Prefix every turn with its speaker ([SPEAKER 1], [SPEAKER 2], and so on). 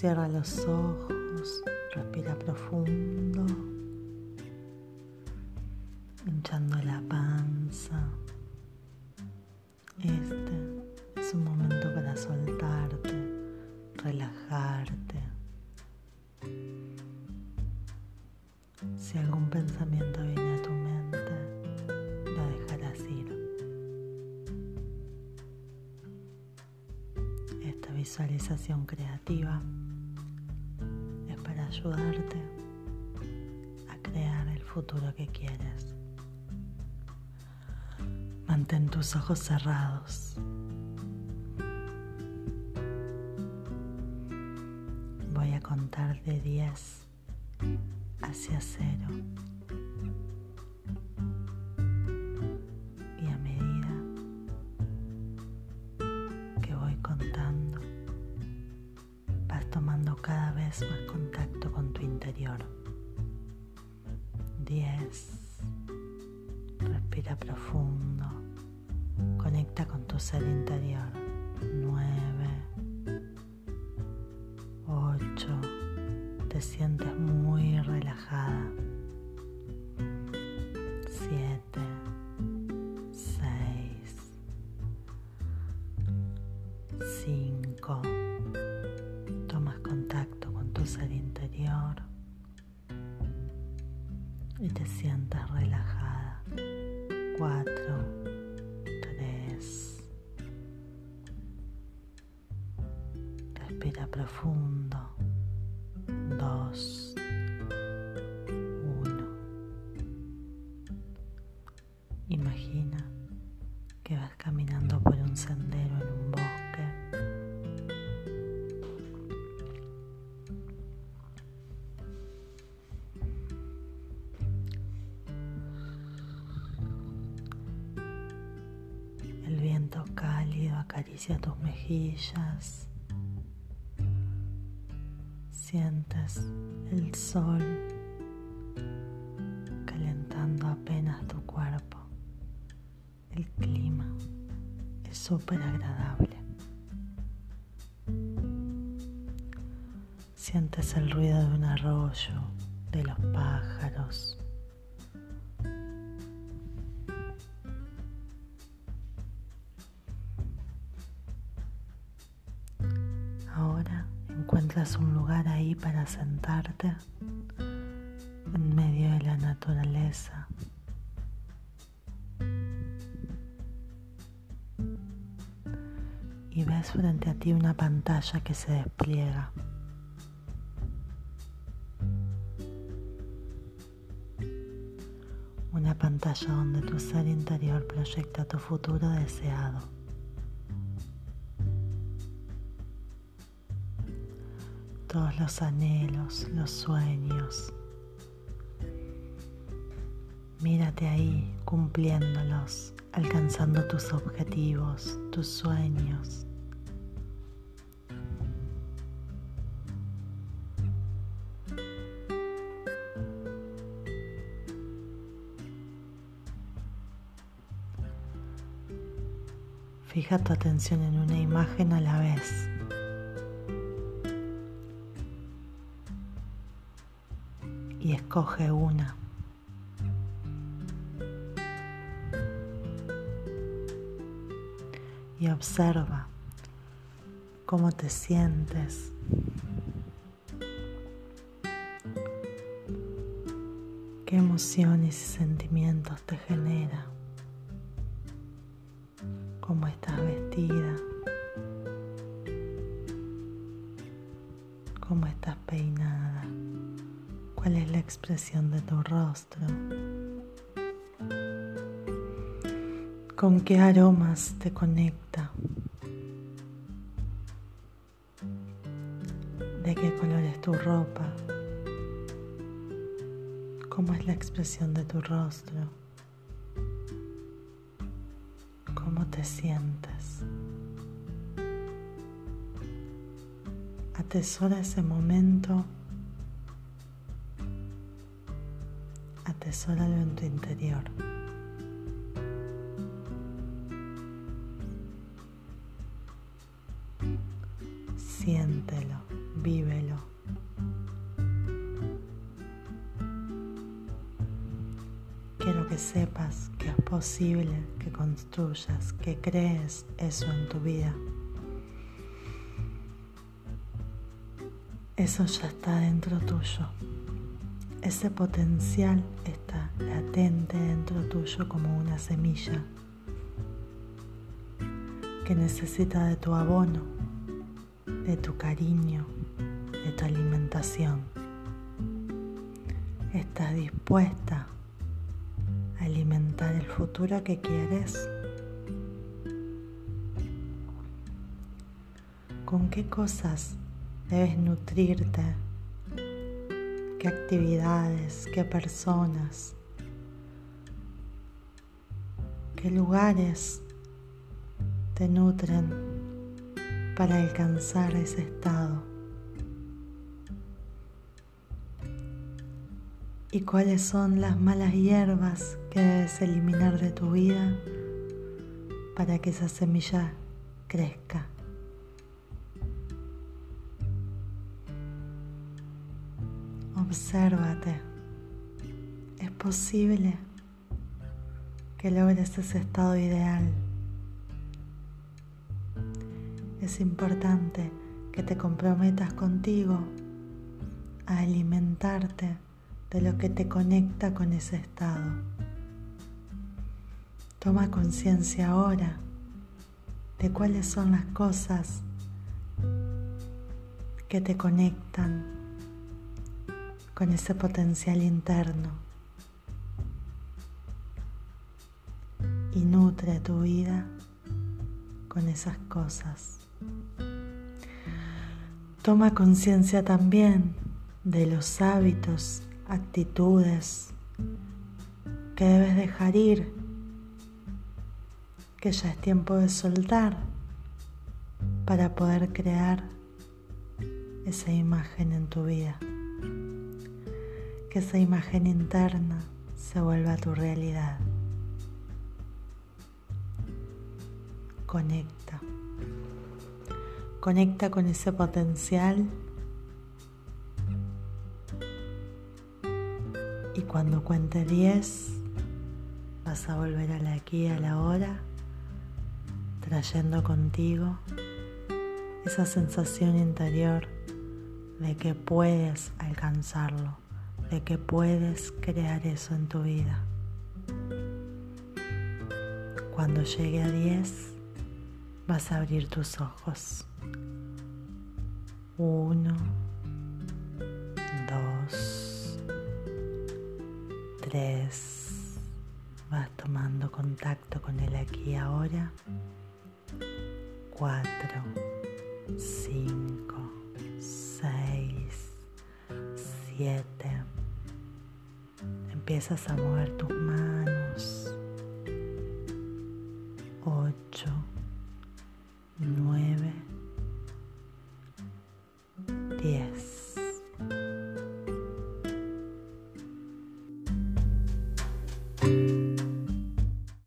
[SPEAKER 1] Cierra los ojos, respira profundo, hinchando la panza. Este es un momento para soltarte, relajarte. Si algún pensamiento viene a tu mente, lo dejarás ir. Esta visualización creativa ayudarte a crear el futuro que quieres. Mantén tus ojos cerrados. Voy a contar de 10 hacia 0. Vez más contacto con tu interior. 10. Respira profundo. Conecta con tu ser interior. 9. 8. Te sientes cruzar interior y te sientas relajada. 4, 3. Respira profundo. 2. Acaricia tus mejillas. Sientes el sol calentando apenas tu cuerpo. El clima es súper agradable. Sientes el ruido de un arroyo, de los pájaros. Un lugar ahí para sentarte en medio de la naturaleza. Y ves frente a ti una pantalla que se despliega. Una pantalla donde tu ser interior proyecta tu futuro deseado. Todos los anhelos, los sueños. Mírate ahí cumpliéndolos, alcanzando tus objetivos, tus sueños. Fija tu atención en una imagen a la vez. Y escoge una. Y observa cómo te sientes. ¿Qué emociones y sentimientos te genera? ¿Cómo estás vestida? ¿Cómo estás peinada? Cuál es la expresión de tu rostro, con qué aromas te conecta, de qué color es tu ropa, cómo es la expresión de tu rostro, cómo te sientes. Atesora ese momento atesóralo en tu interior. Siéntelo, vívelo. Quiero que sepas que es posible que construyas, que crees eso en tu vida. Eso ya está dentro tuyo. Ese potencial está latente dentro tuyo como una semilla que necesita de tu abono, de tu cariño, de tu alimentación. ¿Estás dispuesta a alimentar el futuro que quieres? ¿Con qué cosas debes nutrirte, qué actividades, qué personas, qué lugares te nutren para alcanzar ese estado. ¿Y cuáles son las malas hierbas que debes eliminar de tu vida para que esa semilla crezca? Obsérvate. Es posible que logres ese estado ideal. Es importante que te comprometas contigo a alimentarte de lo que te conecta con ese estado. Toma conciencia ahora de cuáles son las cosas que te conectan con ese potencial interno y nutre tu vida con esas cosas. Toma conciencia también de los hábitos, actitudes que debes dejar ir, que ya es tiempo de soltar para poder crear esa imagen en tu vida que esa imagen interna se vuelva tu realidad. Conecta. Conecta con ese potencial y cuando cuente 10 vas a volver a la aquí a la hora trayendo contigo esa sensación interior de que puedes alcanzarlo de que puedes crear eso en tu vida. Cuando llegue a 10, vas a abrir tus ojos. Uno, dos, tres. Vas tomando contacto con el aquí y ahora. Cuatro, cinco, seis, siete empiezas a mover tus manos.